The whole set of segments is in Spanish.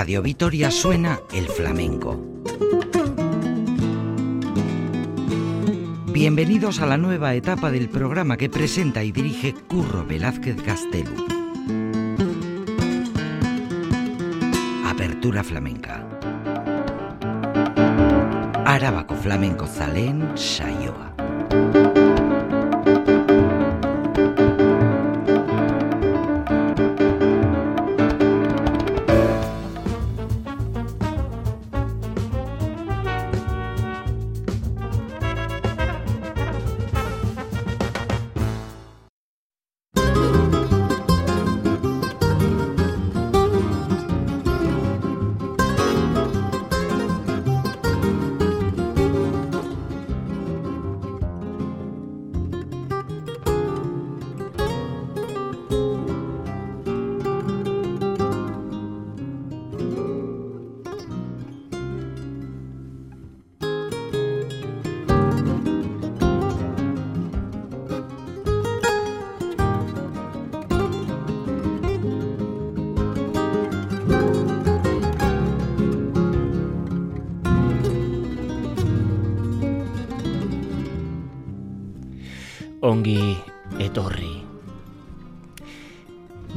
Radio Vitoria suena el flamenco. Bienvenidos a la nueva etapa del programa que presenta y dirige Curro Velázquez Castelo. Apertura flamenca. Arábaco flamenco zalén saioa.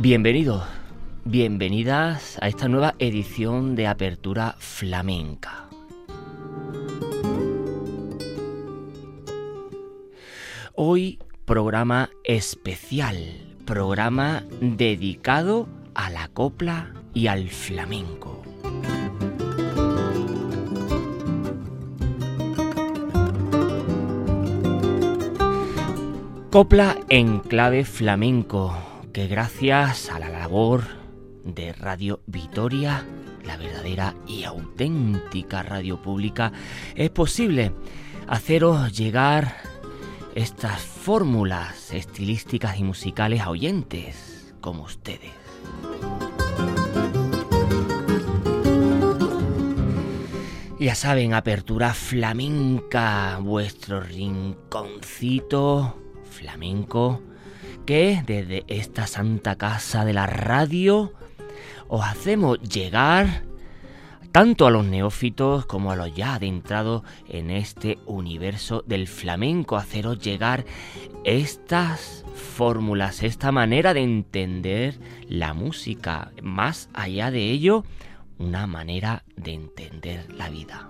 Bienvenidos, bienvenidas a esta nueva edición de Apertura Flamenca. Hoy programa especial, programa dedicado a la copla y al flamenco. Copla en clave flamenco, que gracias a la labor de Radio Vitoria, la verdadera y auténtica radio pública, es posible haceros llegar estas fórmulas estilísticas y musicales a oyentes como ustedes. Ya saben, apertura flamenca, vuestro rinconcito flamenco que desde esta santa casa de la radio os hacemos llegar tanto a los neófitos como a los ya adentrados en este universo del flamenco, haceros llegar estas fórmulas, esta manera de entender la música, más allá de ello, una manera de entender la vida.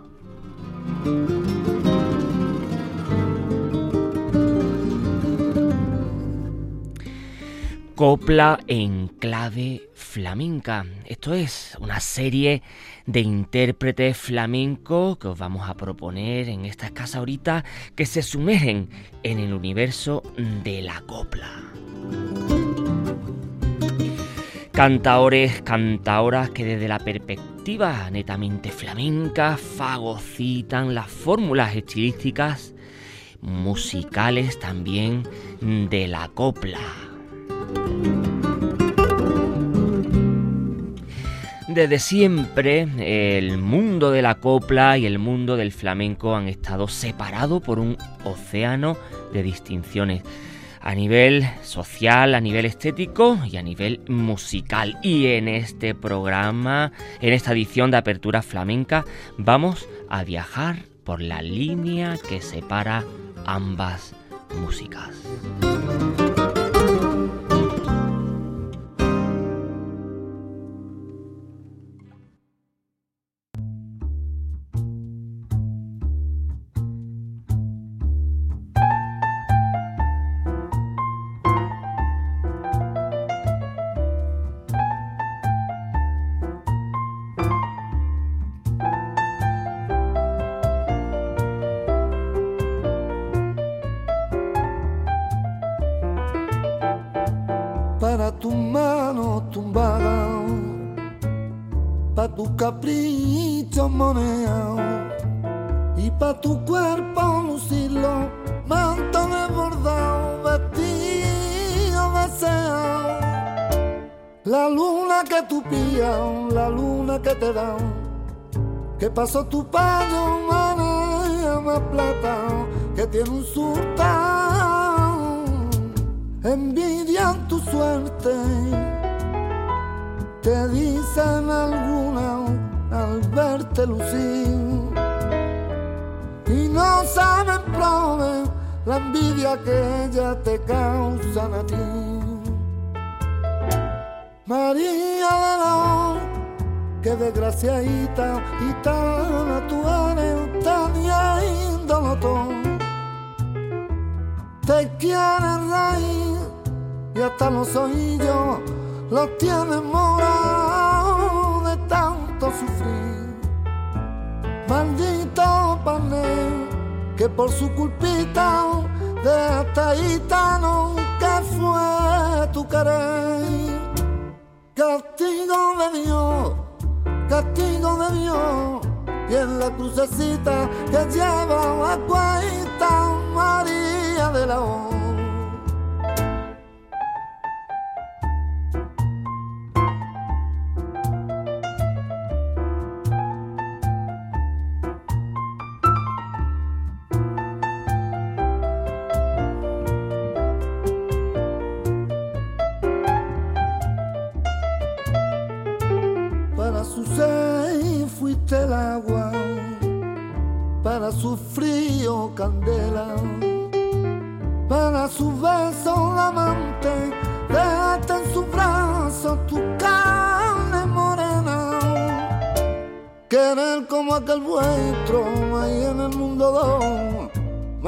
Copla en clave flamenca. Esto es una serie de intérpretes flamencos que os vamos a proponer en esta casa ahorita que se sumergen en el universo de la copla. Cantaores, cantaoras que desde la perspectiva netamente flamenca fagocitan las fórmulas estilísticas musicales también de la copla. Desde siempre el mundo de la copla y el mundo del flamenco han estado separados por un océano de distinciones a nivel social, a nivel estético y a nivel musical. Y en este programa, en esta edición de Apertura Flamenca, vamos a viajar por la línea que separa ambas músicas. Pasó tu paño, mana, más plata, que tiene un sultán. Envidian tu suerte, te dicen alguna verte lucir y no saben probar la envidia que ella te causa a ti. María de que desgraciadita y tan tu eres tan índolo Te quiere reír y hasta los oídos los tiene morados de tanto sufrir. Maldito panel que por su culpita de hasta gitano que fue tu querer. Castigo de Dios, castigo de Dios, y en la crucecita que lleva a cuenta María de la O.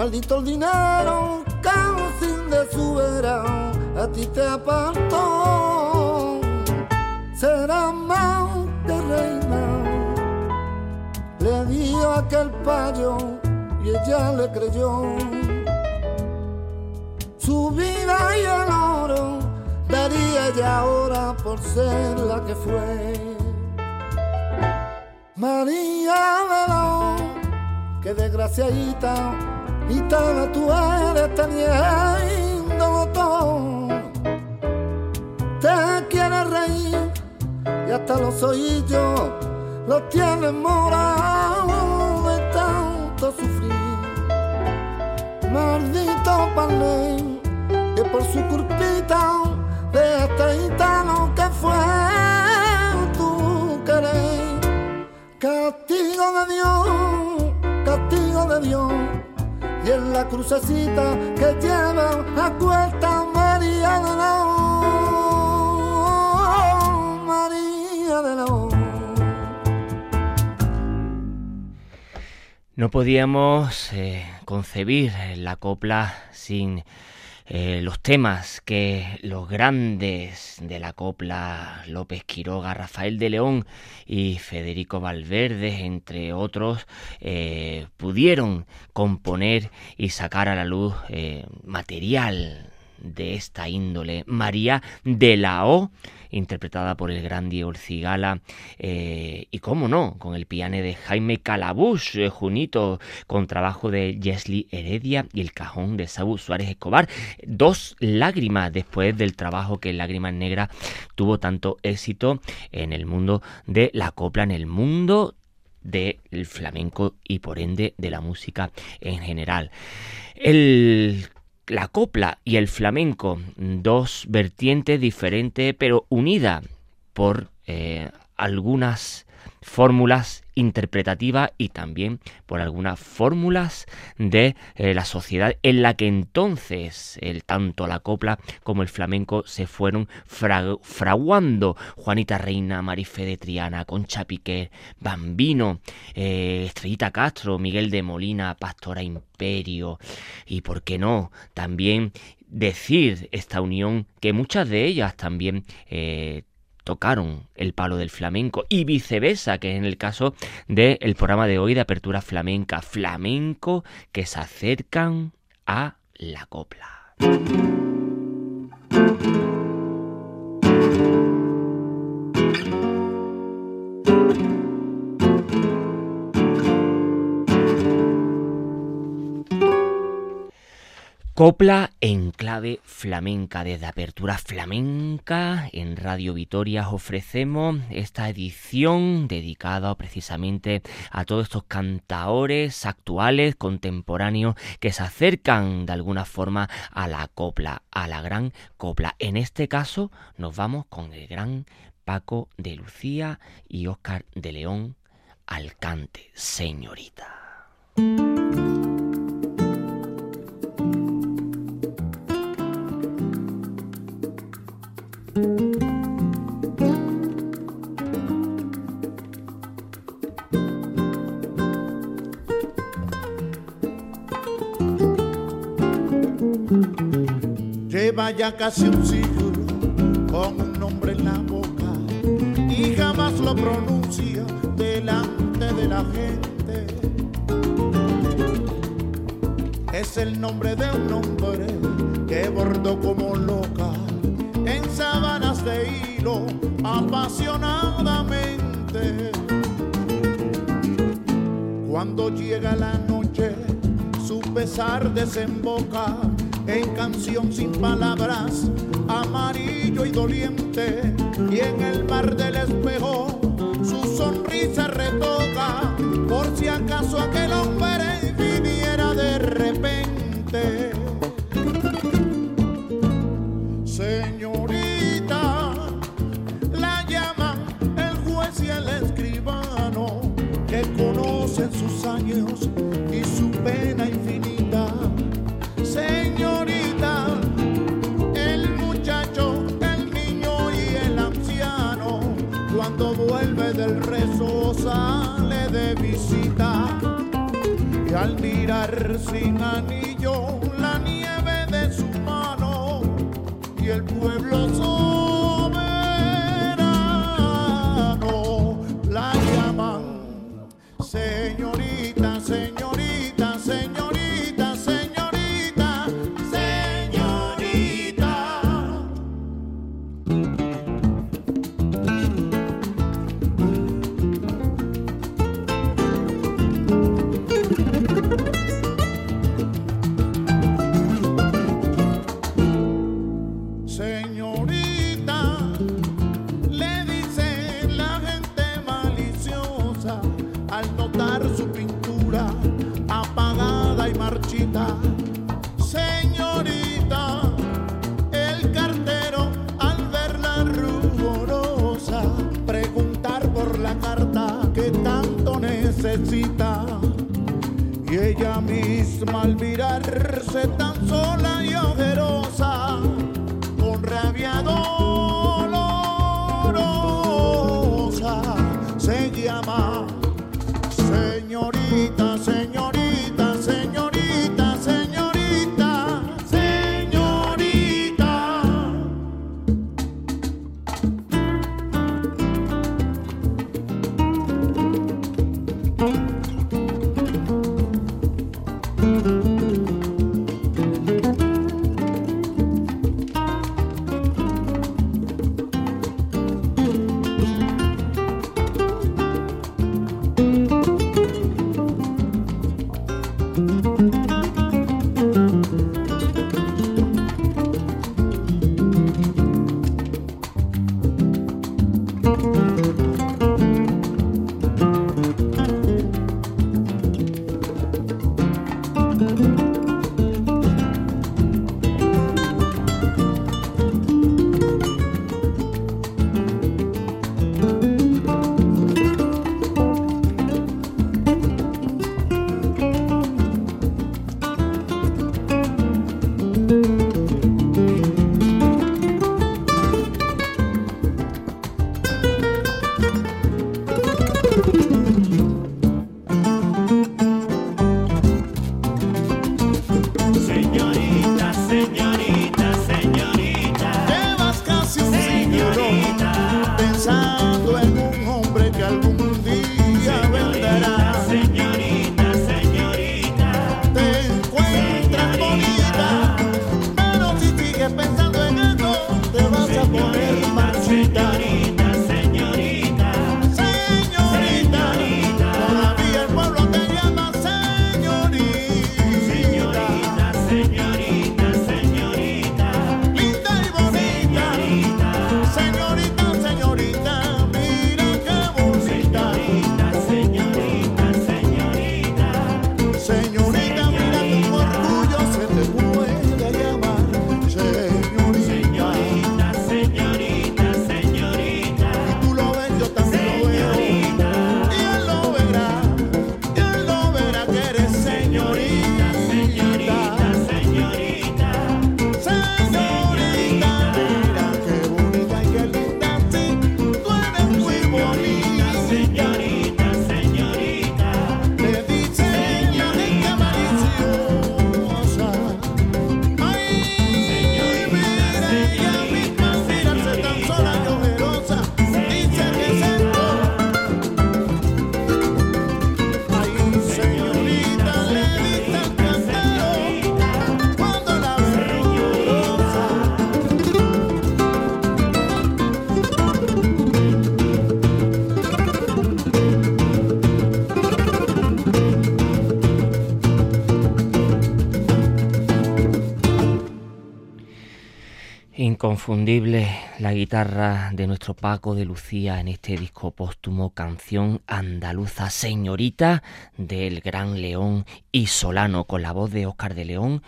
maldito el dinero, sin de su a ti te apartó. Será más que reina le dio aquel payo y ella le creyó. Su vida y el oro daría ella ahora por ser la que fue. María Melón, que desgraciadita, y tal tú eres teniendo todo. Te quieres reír y hasta los oídos lo tiene morado de tanto sufrir. Maldito panel que por su culpita de este gitano que fue tu querer. Castigo de Dios, castigo de Dios. Y en la crucecita que lleva a cuesta María de la María de la No podíamos eh, concebir la copla sin eh, los temas que los grandes de la copla, López Quiroga, Rafael de León y Federico Valverde, entre otros, eh, pudieron componer y sacar a la luz material de esta índole. María de la O, interpretada por el gran Diego Cigala, eh, y cómo no, con el piano de Jaime Calabush, eh, junito, con trabajo de Jesly Heredia y el cajón de Saúl Suárez Escobar. Dos lágrimas después del trabajo que Lágrimas Negras tuvo tanto éxito en el mundo de la copla, en el mundo del flamenco y por ende de la música en general. El la copla y el flamenco, dos vertientes diferentes pero unidas por eh, algunas fórmulas interpretativas y también por algunas fórmulas de eh, la sociedad en la que entonces el tanto la copla como el flamenco se fueron fraguando. Juanita Reina, Marife de Triana, Concha Piqué, Bambino, eh, Estrellita Castro, Miguel de Molina, Pastora Imperio y por qué no también decir esta unión que muchas de ellas también eh, tocaron el palo del flamenco y viceversa, que es en el caso del programa de hoy de apertura flamenca, flamenco que se acercan a la copla. Copla en clave flamenca. Desde Apertura Flamenca en Radio Vitoria ofrecemos esta edición dedicada precisamente a todos estos cantaores actuales, contemporáneos, que se acercan de alguna forma a la copla, a la gran copla. En este caso nos vamos con el gran Paco de Lucía y Óscar de León al cante, señorita. Lleva ya casi un siglo con un nombre en la boca y jamás lo pronuncia delante de la gente. Es el nombre de un hombre que bordó como loca en sábanas de hilo apasionadamente. Cuando llega la noche, su pesar desemboca en canción sin palabras, amarillo y doliente, y en el mar del espejo su sonrisa retoca, por si acaso aquel hombre viniera de repente. Señorita, la llaman el juez y el escribano, que conocen sus años al mirar sin anillo la nieve de su mano y el pueblo soberano la llaman señorita, Inconfundible la guitarra de nuestro Paco de Lucía en este disco póstumo Canción Andaluza Señorita del Gran León y Solano con la voz de Óscar de León,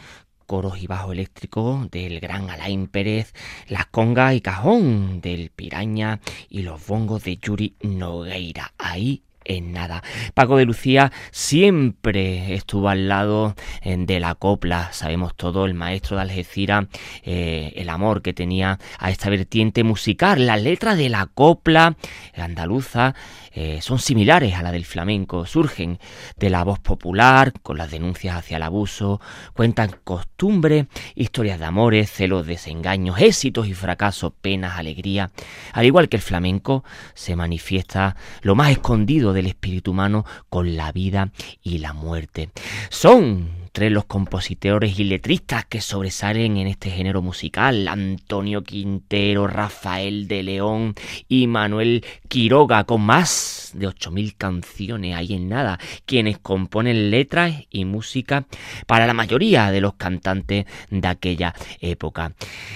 coros y bajo eléctrico del gran Alain Pérez, las congas y cajón del Piraña y los bongos de Yuri Nogueira. Ahí en nada. Paco de Lucía siempre estuvo al lado eh, de la copla, sabemos todo, el maestro de Algeciras, eh, el amor que tenía a esta vertiente musical. Las letras de la copla andaluza eh, son similares a la del flamenco, surgen de la voz popular, con las denuncias hacia el abuso, cuentan costumbres, historias de amores, celos, desengaños, éxitos y fracasos, penas, alegría. Al igual que el flamenco, se manifiesta lo más escondido del espíritu humano con la vida y la muerte. Son tres los compositores y letristas que sobresalen en este género musical, Antonio Quintero, Rafael de León y Manuel Quiroga, con más de 8.000 canciones ahí en nada, quienes componen letras y música para la mayoría de los cantantes de aquella época.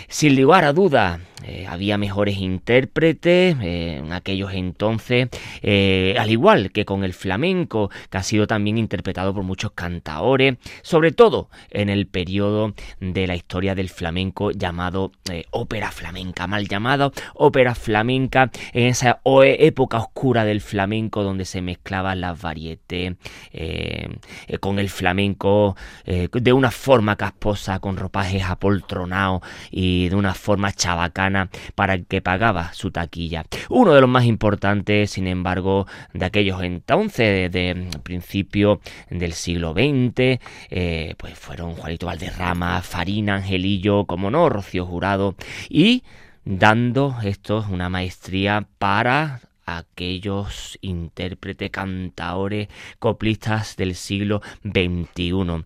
Sin lugar a duda, eh, había mejores intérpretes eh, en aquellos entonces, eh, al igual que con el flamenco, que ha sido también interpretado por muchos cantaores, sobre todo en el periodo de la historia del flamenco llamado ópera flamenca, mal llamado ópera flamenca, en esa época oscura del flamenco donde se mezclaban las varietés con el flamenco de una forma casposa, con ropajes apoltronados y de una forma chabacana para que pagaba su taquilla. Uno de los más importantes, sin embargo, de aquellos entonces, de, principio del siglo XX, eh, pues fueron Juanito Valderrama, Farina, Angelillo, como no, Rocío Jurado, y dando esto una maestría para aquellos intérpretes, cantaores, coplistas del siglo XXI.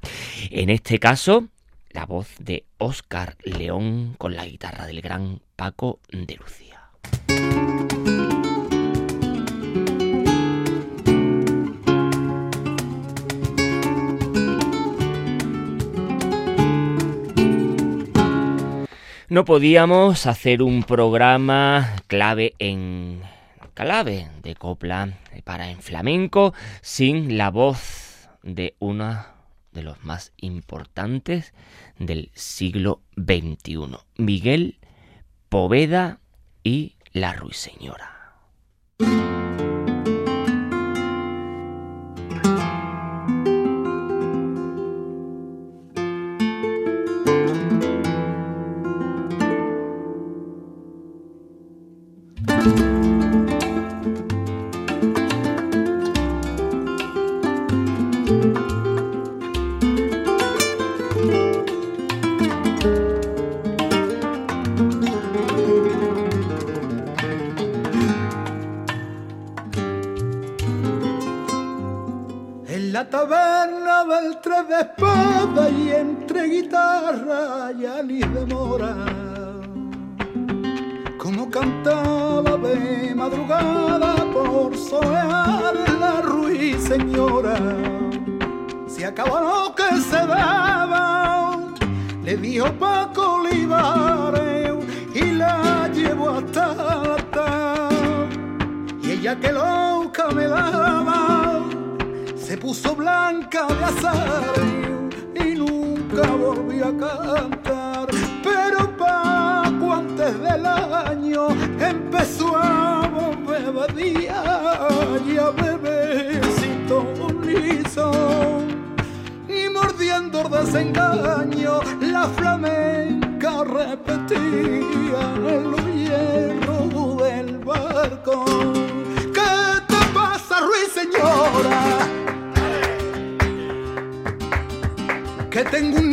En este caso, la voz de Óscar León con la guitarra del gran Paco de Lucía. No podíamos hacer un programa clave en clave de copla para en flamenco sin la voz de una de los más importantes del siglo XXI, Miguel Poveda y la Ruiseñora.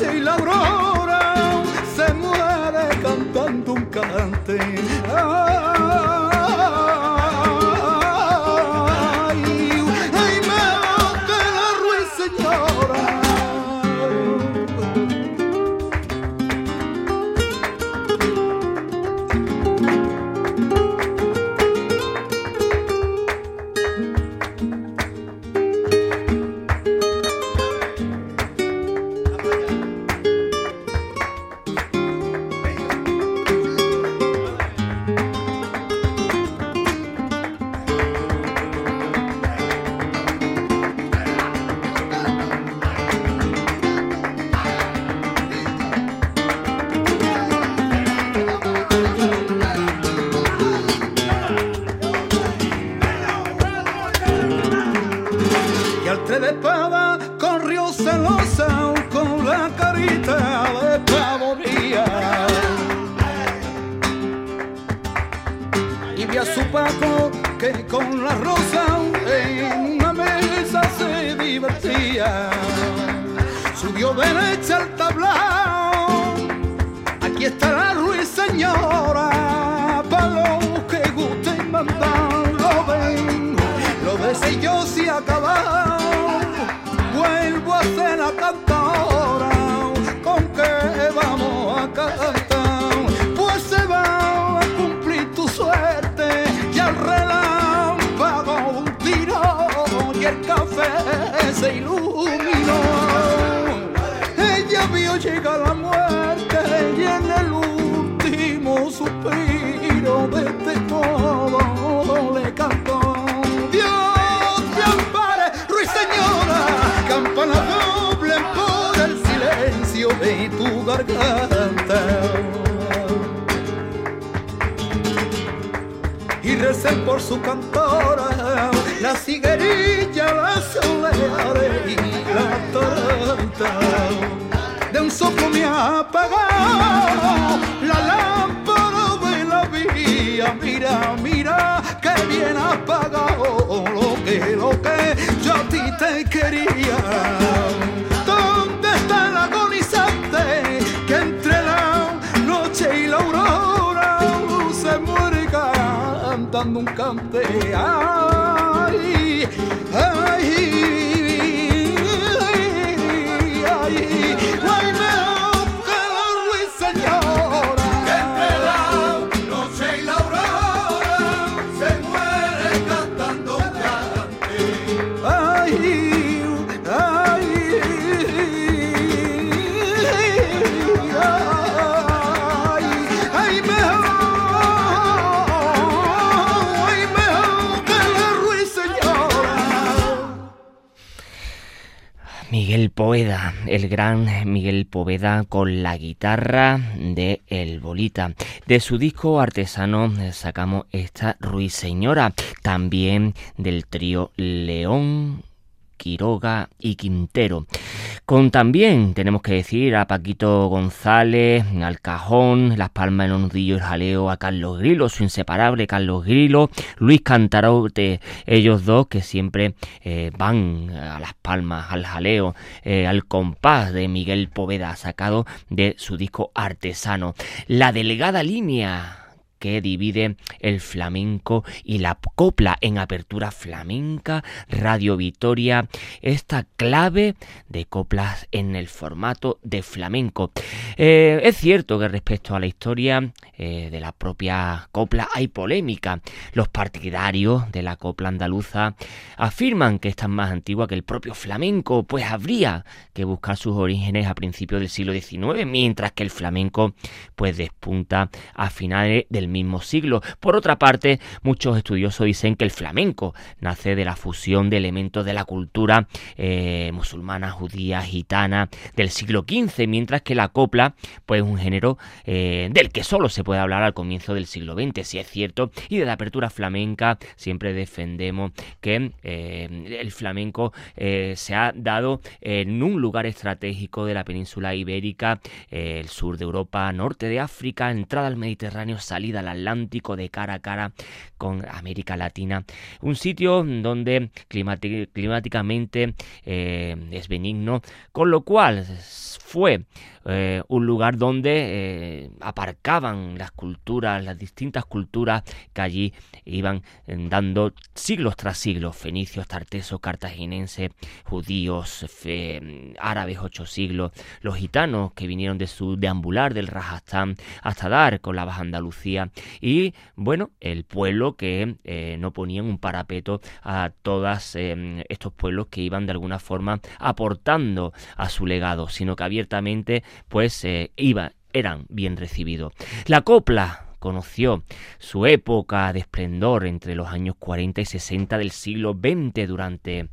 se Subió derecha al tablao, aquí está la se iluminó, ella vio llegar la muerte, y en el último suspiro de este todo le cantó. Dios te ampare, ruiseñora, campana doble por el silencio de tu garganta. Y recen por su cantora, la ciguerilla, la soleada y la taranta de un soplo me ha apagado la lámpara de la vía. Mira, mira, que bien apagado lo que, lo que yo a ti te quería. ¿Dónde está el agonizante que entre la noche y la aurora se muere cantando un cante? Miguel Poveda, el gran Miguel Poveda con la guitarra de El Bolita. De su disco artesano sacamos esta Ruiseñora, también del trío León. Quiroga y Quintero. Con también tenemos que decir a Paquito González, al Cajón, Las Palmas en Nudillo y Jaleo, a Carlos Grilo, su inseparable Carlos Grilo, Luis Cantarote, ellos dos que siempre eh, van a Las Palmas, al Jaleo, eh, al compás de Miguel Poveda, sacado de su disco artesano. La delgada línea que divide el flamenco y la copla en apertura flamenca, Radio Vitoria, esta clave de coplas en el formato de flamenco. Eh, es cierto que respecto a la historia eh, de la propia copla hay polémica. Los partidarios de la copla andaluza afirman que esta es más antigua que el propio flamenco, pues habría que buscar sus orígenes a principios del siglo XIX, mientras que el flamenco pues despunta a finales del mismo siglo. Por otra parte, muchos estudiosos dicen que el flamenco nace de la fusión de elementos de la cultura eh, musulmana, judía, gitana del siglo XV, mientras que la copla, pues es un género eh, del que solo se puede hablar al comienzo del siglo XX, si es cierto, y de la apertura flamenca siempre defendemos que eh, el flamenco se ha dado en un lugar estratégico de la península ibérica, el sur de Europa, norte de África, entrada al Mediterráneo, salida al Atlántico, de cara a cara con América Latina. Un sitio donde climáticamente eh, es benigno, con lo cual fue eh, un lugar donde eh, aparcaban las culturas, las distintas culturas que allí iban dando siglos tras siglos, fenicios, tartesos, cartaginenses, judíos, árabes ocho siglos, los gitanos que vinieron de su deambular del Rajastán hasta dar con la Baja Andalucía y bueno, el pueblo que eh, no ponían un parapeto a todos estos pueblos que iban de alguna forma aportando a su legado, sino que abiertamente pues eh, iba, eran bien recibidos. La copla conoció su época de esplendor entre los años 40 y 60 del siglo XX durante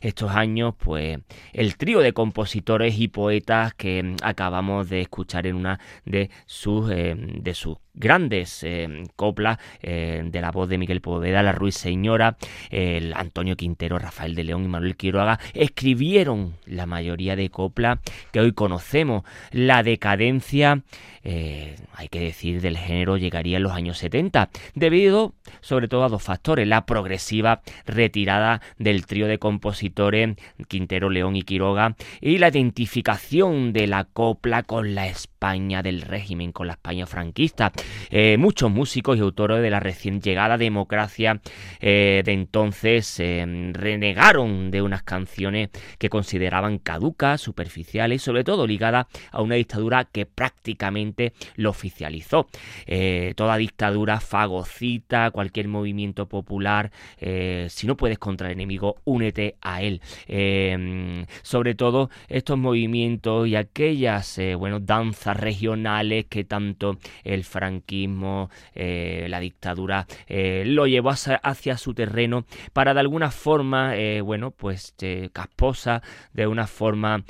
estos años, pues el trío de compositores y poetas que acabamos de escuchar en una de sus, eh, de sus grandes eh, coplas eh, de la voz de Miguel Poveda, La Ruiseñora, el Antonio Quintero, Rafael de León y Manuel Quiroga escribieron la mayoría de coplas que hoy conocemos. La decadencia eh, hay que decir, del género llegaría en los años 70, debido sobre todo a dos factores, la progresiva retirada del trío de compositores Quintero, León y Quiroga y la identificación de la copla con la España del régimen, con la España franquista. Eh, muchos músicos y autores de la recién llegada democracia eh, de entonces renegaron de unas canciones que consideraban caducas, superficiales y sobre todo ligadas a una dictadura que prácticamente lo oficializó. Eh, toda dictadura fagocita, cualquier movimiento popular, eh, si no puedes contra el enemigo, únete a él. Eh, sobre todo estos movimientos y aquellas bueno, danzas regionales que tanto el franquismo, la dictadura, lo llevó hacia, su terreno para de alguna forma, bueno, pues casposa, de una forma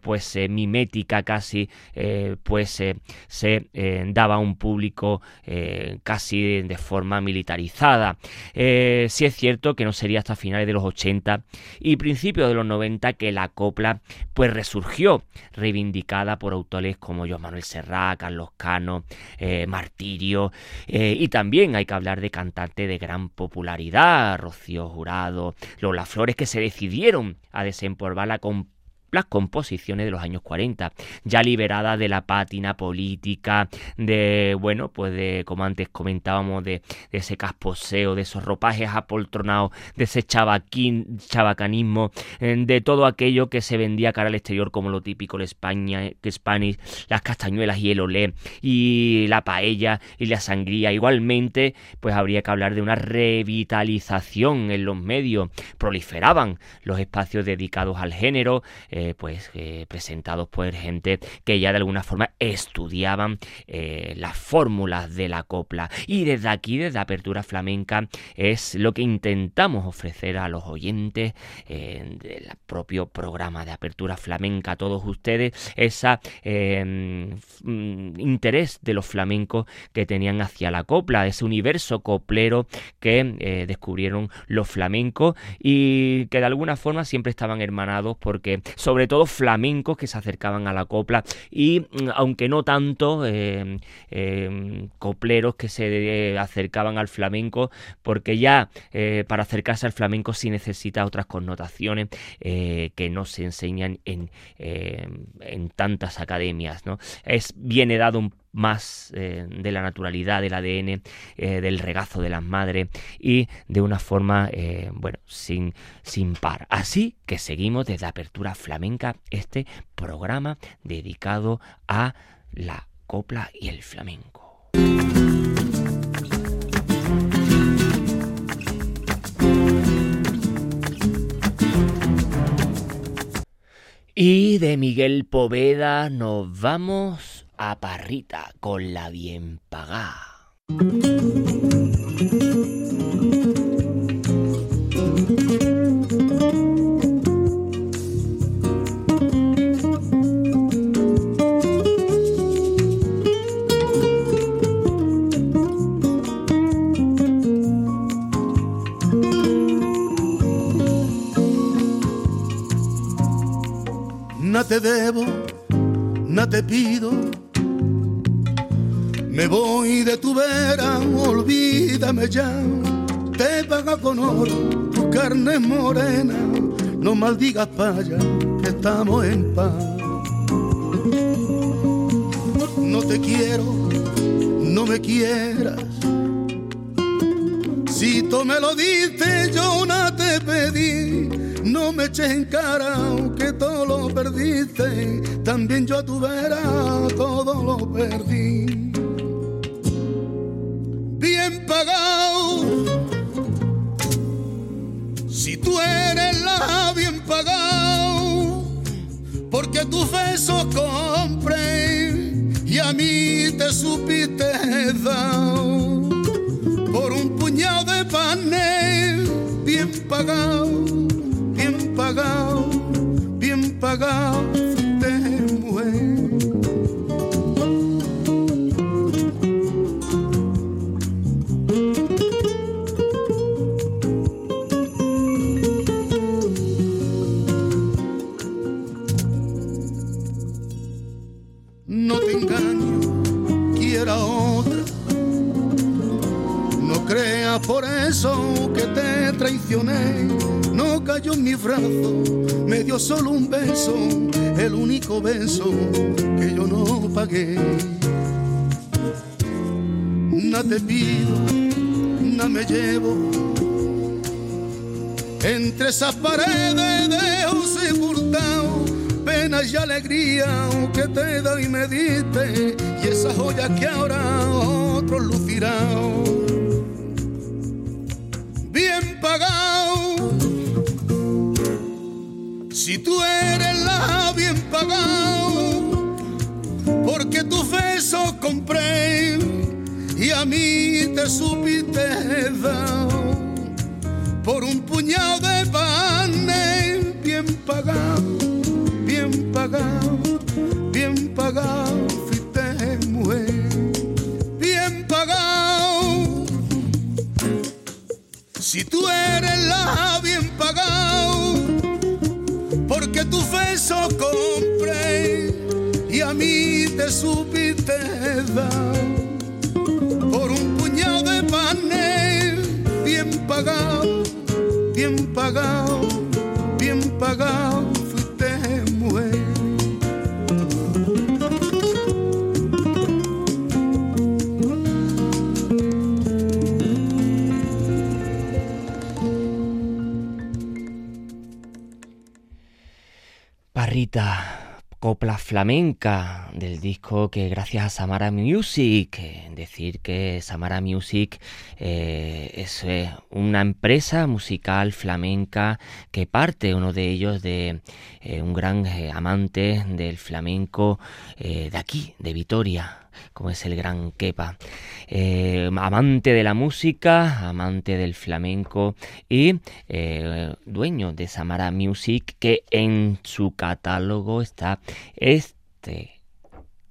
pues mimética casi, pues se eh, daba a un público eh, casi de forma militarizada. Eh, sí es cierto que no sería hasta finales de los 80 y principios de los 90 que la copla pues resurgió, reivindicada por autores como Joan Manuel Serrat, Carlos Cano, Martirio y también hay que hablar de cantantes de gran popularidad, Rocío Jurado, Lola Flores que se decidieron a desempolvar con las composiciones de los años 40, ya liberada de la pátina política, de, bueno, pues de, como antes comentábamos, de, ese casposeo, de esos ropajes apoltronados, de ese chavaquín, chabacanismo, eh, de todo aquello que se vendía cara al exterior como lo típico, el España, que Spanish, las castañuelas y el olé, y la paella y la sangría. Igualmente, pues habría que hablar de una revitalización en los medios. Proliferaban los espacios dedicados al género, eh, pues eh, presentados por gente que ya de alguna forma estudiaban eh, las fórmulas de la copla. Y desde aquí desde Apertura Flamenca es lo que intentamos ofrecer a los oyentes del propio programa de Apertura Flamenca. A todos ustedes ese em, mm, interés de los flamencos que tenían hacia la copla ese universo coplero que descubrieron los flamencos y que de alguna forma siempre estaban hermanados porque son sobre todo flamencos que se acercaban a la copla y mm, aunque no tanto eh, eh, copleros que se acercaban al flamenco porque ya eh, para acercarse al flamenco sí necesita otras connotaciones que no se enseñan en, en tantas academias ¿no? es viene dado un más eh, de la naturalidad del ADN, eh, del regazo de las madres y de una forma, eh, bueno, sin, sin par. Así que seguimos desde Apertura Flamenca este programa dedicado a la copla y el flamenco. Y de Miguel Poveda nos vamos a Parrita con la bien pagada. No te debo, no te pido me voy de tu vera, olvídame ya. Te paga con oro tu carne morena. No maldigas paya, que estamos en paz. No te quiero, no me quieras. Si tú me lo diste, yo no te pedí. No me eches en cara que todo lo perdiste. También yo a tu vera todo lo perdí bien. Si tú eres la bien pagado, porque tus besos compré y a mí te supiste dar por un puñado de panes bien pagado, bien pagado, bien pagado traicioné, no cayó en mi brazo, me dio solo un beso, el único beso que yo no pagué. Nada te pido, nada me llevo, entre esas paredes de José Hurtado, penas y alegría que te doy y me diste, y esa joya que ahora otros lucirán Si tú eres la bien pagado, porque tu beso compré y a mí te supiste dar por un puñado de pan bien pagado, bien pagado, si tú eres la bien pagado, porque tu beso compré y a mí te supiste dar. Por un puñado de panes bien pagado, bien pagado, bien pagado copla flamenca del disco que gracias a Samara Music, decir que Samara Music eh, es eh, una empresa musical flamenca que parte uno de ellos de eh, un gran amante del flamenco de aquí, de Vitoria, como es el gran Kepa. Eh, amante de la música, amante del flamenco y eh, dueño de Samara Music, que en su catálogo está este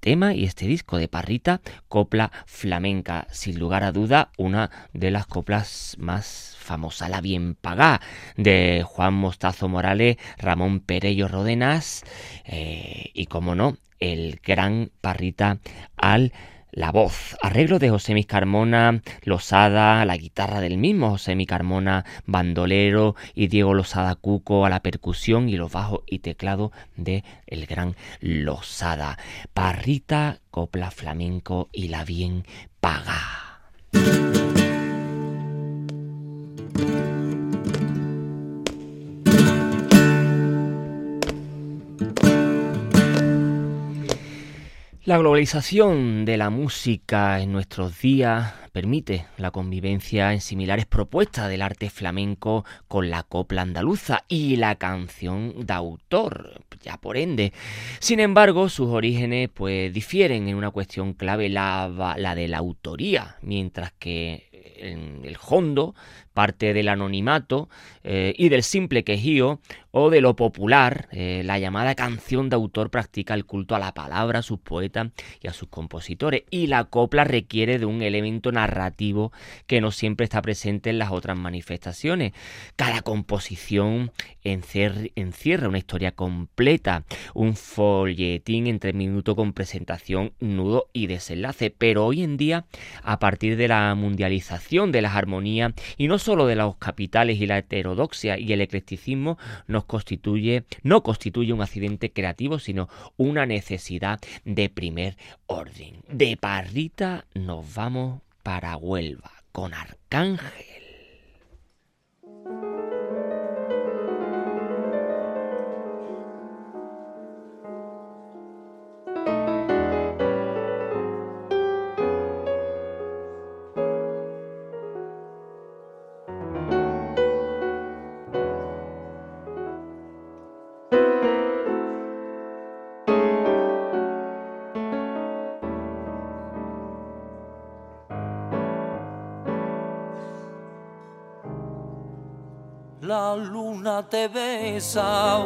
tema y este disco de Parrita, copla flamenca, sin lugar a duda una de las coplas más famosas, la bien pagá, de Juan Mostazo Morales, Ramón Perello Rodenas eh, y como no, el gran Parrita al la voz, arreglo de José Mi Carmona, Losada, la guitarra del mismo José Mi Carmona, bandolero y Diego Losada Cuco a la percusión y los bajos y teclado de el gran Losada. Parrita, copla flamenco y la bien paga. La globalización de la música en nuestros días permite la convivencia en similares propuestas del arte flamenco con la copla andaluza y la canción de autor, ya por ende. Sin embargo, sus orígenes pues difieren en una cuestión clave, la, la de la autoría, mientras que en el hondo parte del anonimato eh, y del simple quejío o de lo popular, eh, la llamada canción de autor practica el culto a la palabra, a sus poetas y a sus compositores, y la copla requiere de un elemento narrativo que no siempre está presente en las otras manifestaciones. Cada composición encierra una historia completa, un folletín entre minutos con presentación, nudo y desenlace, pero hoy en día, a partir de la mundialización de las armonías y no solo de los capitales y la heterodoxia y el eclecticismo nos constituye, no constituye un accidente creativo, sino una necesidad de primer orden. De Parrita nos vamos para Huelva con Arcángel. Te besa,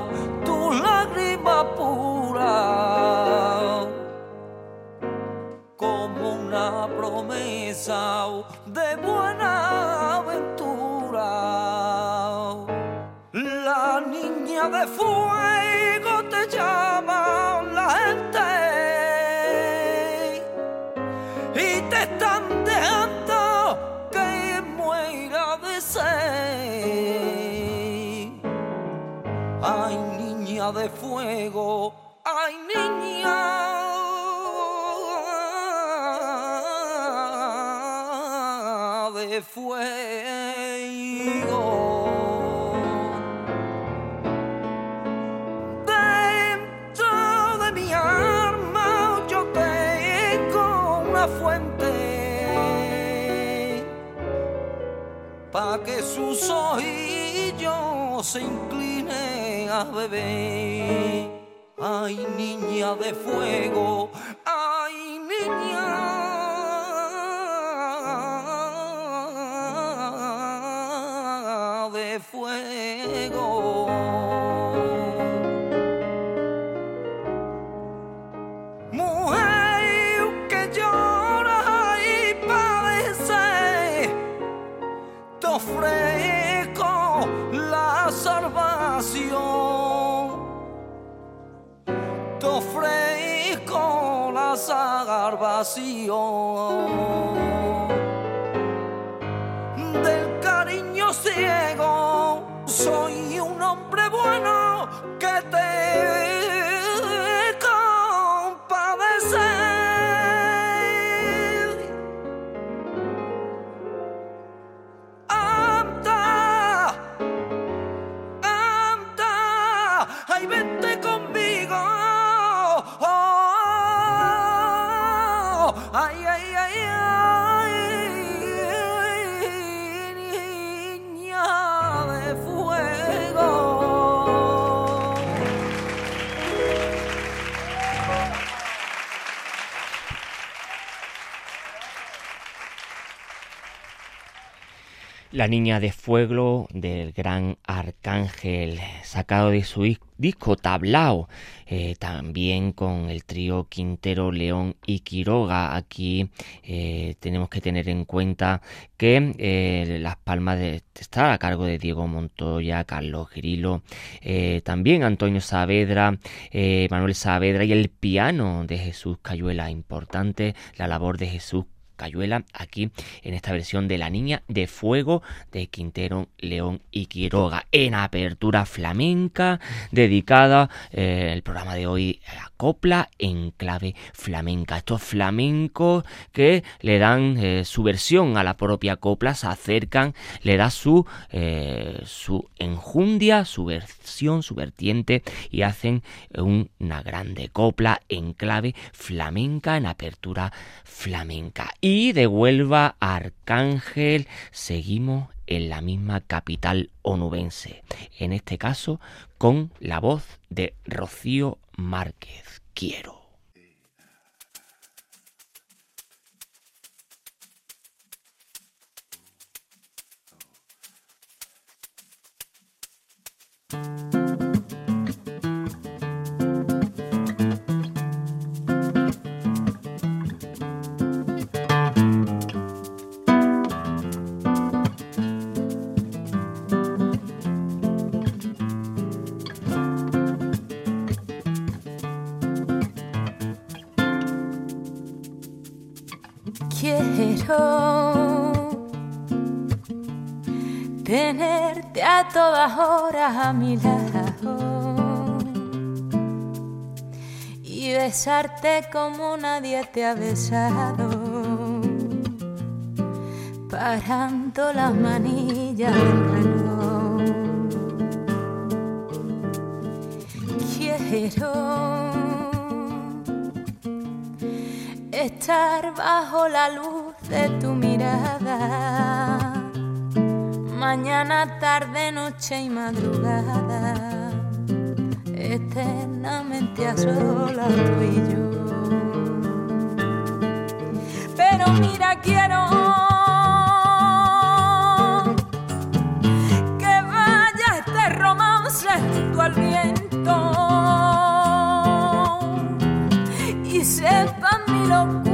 sus ojillos se inclinen a beber. Ay, niña de fuego, ay, niña. Del La niña de fuego del gran arcángel, sacado de su disco Tablao, eh, también con el trío Quintero, León y Quiroga. Aquí eh, tenemos que tener en cuenta que eh, Las Palmas de, está a cargo de Diego Montoya, Carlos Grilo, también Antonio Saavedra, Manuel Saavedra y el piano de Jesús Cayuela. Importante la labor de Jesús Cayuela aquí en esta versión de La Niña de Fuego de Quintero, León y Quiroga en apertura flamenca dedicada eh, el programa de hoy a copla en clave flamenca. Estos flamencos que le dan eh, su versión a la propia copla, se acercan, le da su, eh, su enjundia, su versión, su vertiente y hacen una grande copla en clave flamenca en apertura flamenca y de Huelva Arcángel seguimos en la misma capital onubense, en este caso con la voz de Rocío Márquez. Quiero. Tenerte a todas horas a mi lado y besarte como nadie te ha besado, parando las manillas del reloj. Quiero estar bajo la luz de tu mirada, mañana, tarde, noche y madrugada, eternamente a solas tú y yo. Pero mira, quiero este junto al viento y sepa mi locura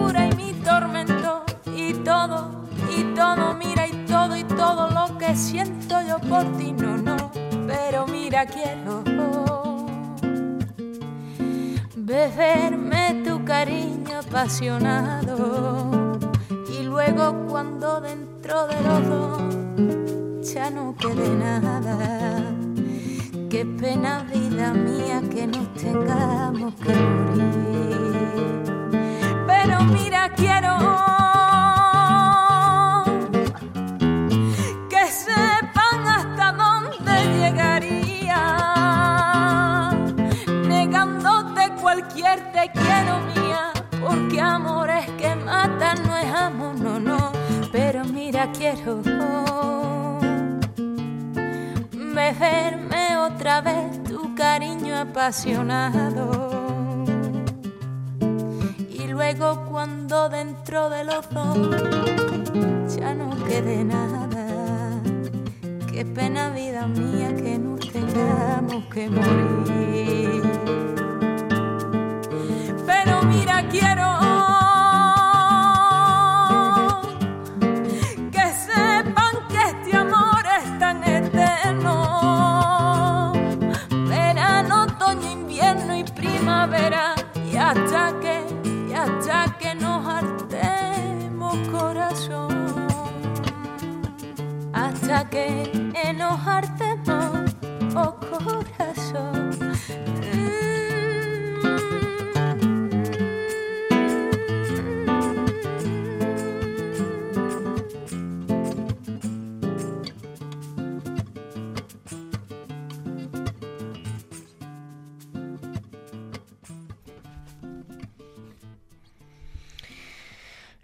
siento yo por ti, no, no, pero mira quiero beberme tu cariño apasionado y luego cuando dentro de los dos ya no quede nada Qué pena vida mía que nos tengamos que morir. Pero mira, quiero quiero beberme otra vez tu cariño apasionado. Y luego cuando dentro de los dos ya no quede nada, qué pena vida mía que nos tengamos que morir. Pero mira, quiero que enojarte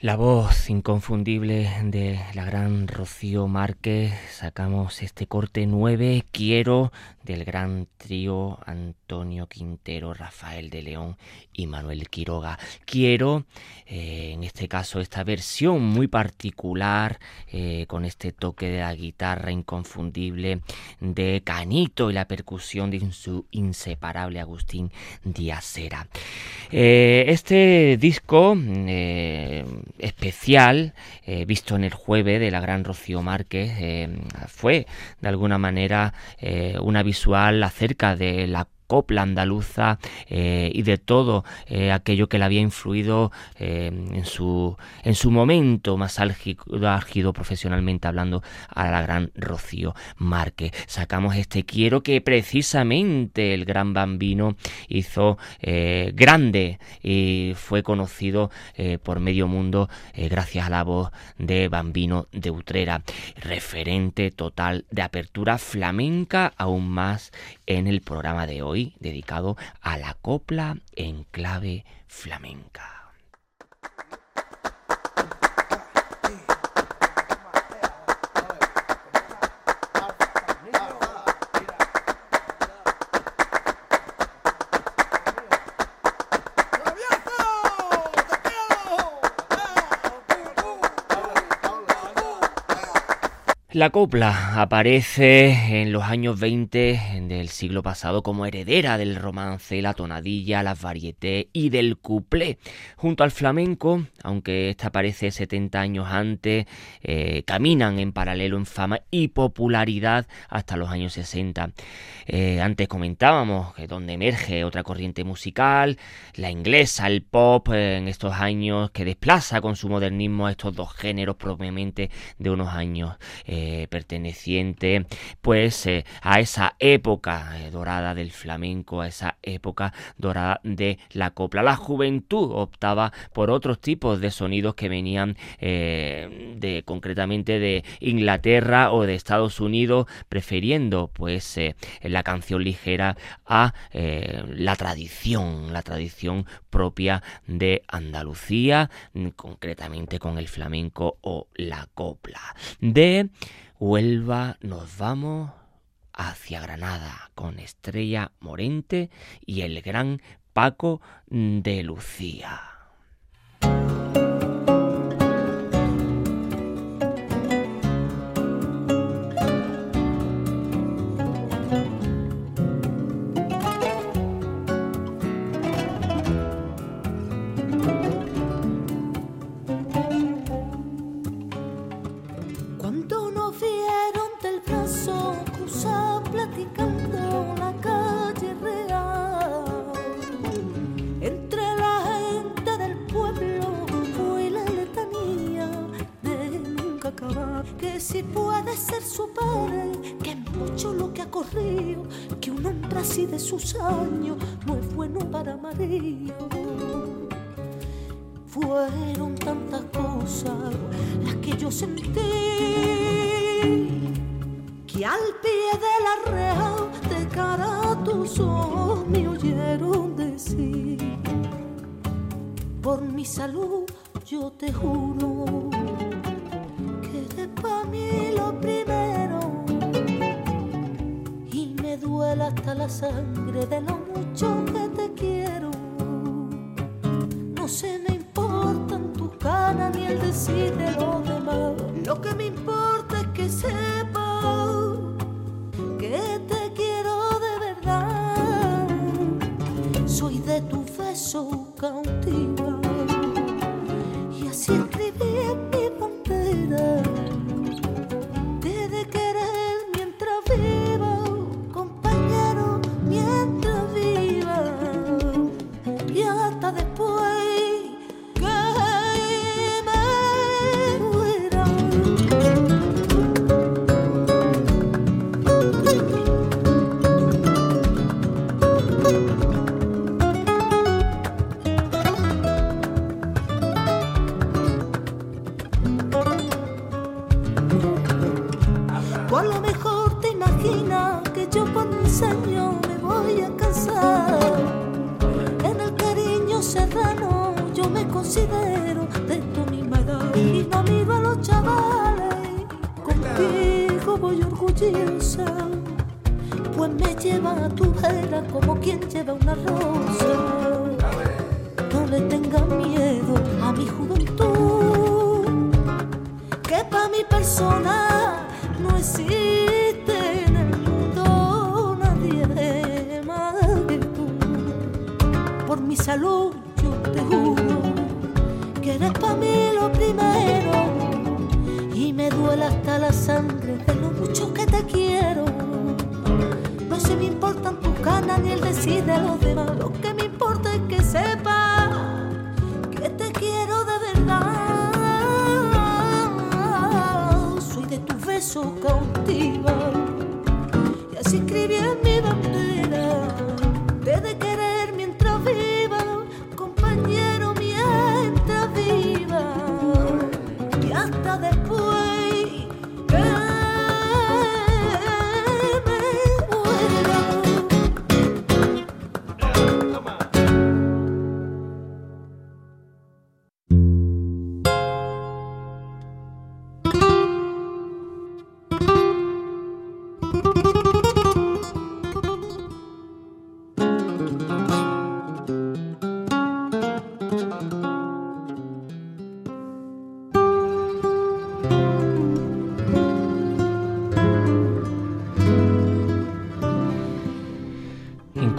La voz inconfundible de la gran Rocío Márquez. Sacamos este corte 9, Quiero, del gran trío Antonio Quintero, Rafael de León y Manuel Quiroga. Quiero, eh, en este caso, esta versión muy particular, eh, con este toque de la guitarra inconfundible de Canito y la percusión de su inseparable Agustín Díazera. Eh, este disco especial, visto en el jueves de la gran Rocío Márquez, fue de alguna manera una visual acerca de la copla andaluza eh, y de todo eh, aquello que le había influido eh, en, su, en su momento más álgido, profesionalmente hablando a la gran Rocío Márquez. Sacamos este quiero que precisamente el gran bambino hizo grande y fue conocido por medio mundo gracias a la voz de Bambino de Utrera, referente total de apertura flamenca aún más en el programa de hoy dedicado a la copla en clave flamenca. La copla aparece en los años 20 del siglo pasado como heredera del romance, la tonadilla, las varietés y del cuplé. Junto al flamenco, aunque esta aparece 70 años antes, eh, caminan en paralelo en fama y popularidad hasta los años 60. Eh, antes comentábamos que donde emerge otra corriente musical, la inglesa, el pop, eh, en estos años que desplaza con su modernismo a estos dos géneros propiamente de unos años. Eh, perteneciente pues eh, a esa época eh, dorada del flamenco, a esa época dorada de la copla. La juventud optaba por otros tipos de sonidos que venían de concretamente de Inglaterra o de Estados Unidos, prefiriendo pues la canción ligera a la tradición, la tradición propia de Andalucía, concretamente con el flamenco o la copla. De Huelva nos vamos hacia Granada con Estrella Morente y el gran Paco de Lucía. Que mucho lo que ha corrido que un hombre así de sus años no es bueno para marido. Fueron tantas cosas las que yo sentí que al pie de la reja de cara a tus ojos me oyeron decir por mi salud yo te juro que eres para mí hasta la sangre de lo mucho que te quiero. No se me importan tus ganas ni el decir de los demás. Lo que me importa es que sepas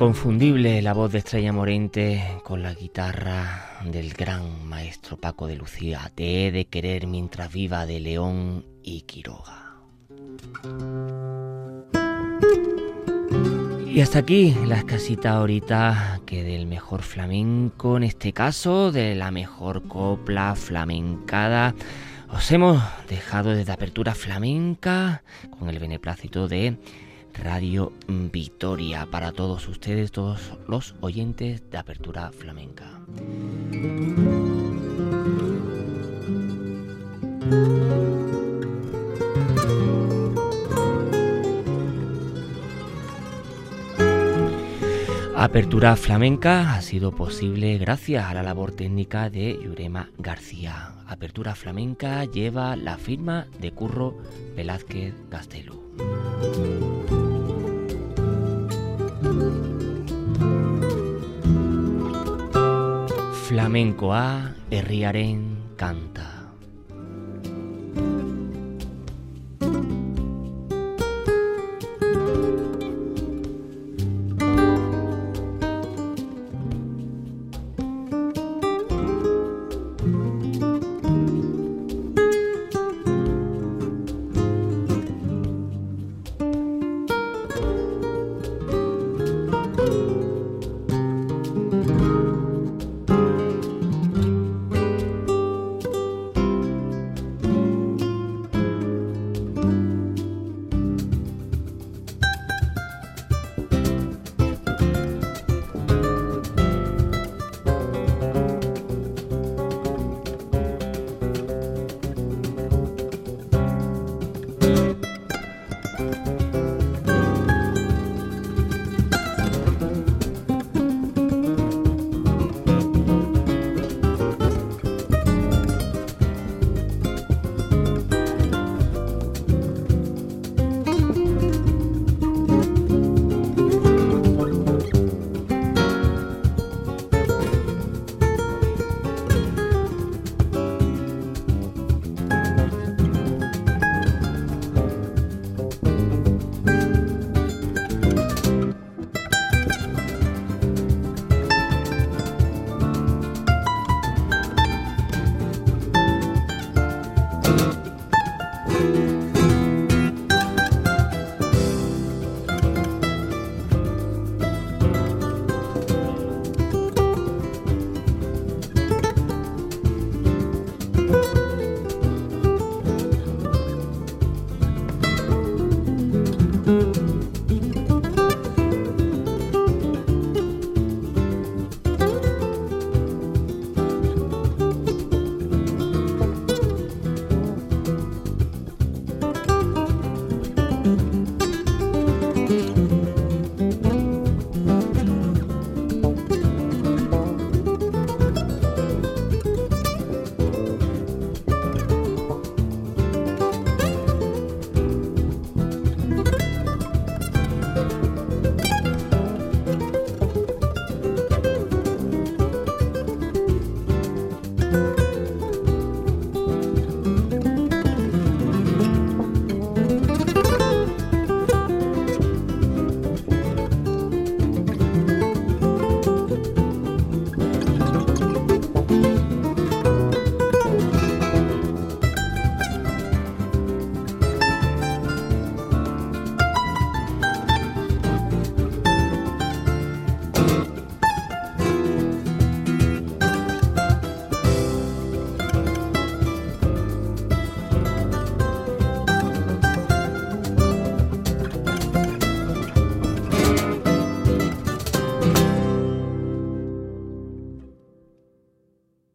Inconfundible la voz de Estrella Morente con la guitarra del gran maestro Paco de Lucía. Te he de querer mientras viva de León y Quiroga. Y hasta aquí la escasita ahorita que del mejor flamenco, en este caso de la mejor copla flamencada. Os hemos dejado desde apertura flamenca con el beneplácito de Radio Victoria para todos ustedes, todos los oyentes de Apertura Flamenca. Apertura Flamenca ha sido posible gracias a la labor técnica de Yurema García. Apertura Flamenca lleva la firma de Curro Velázquez Gastelu. Flamencoa herriaren kanta.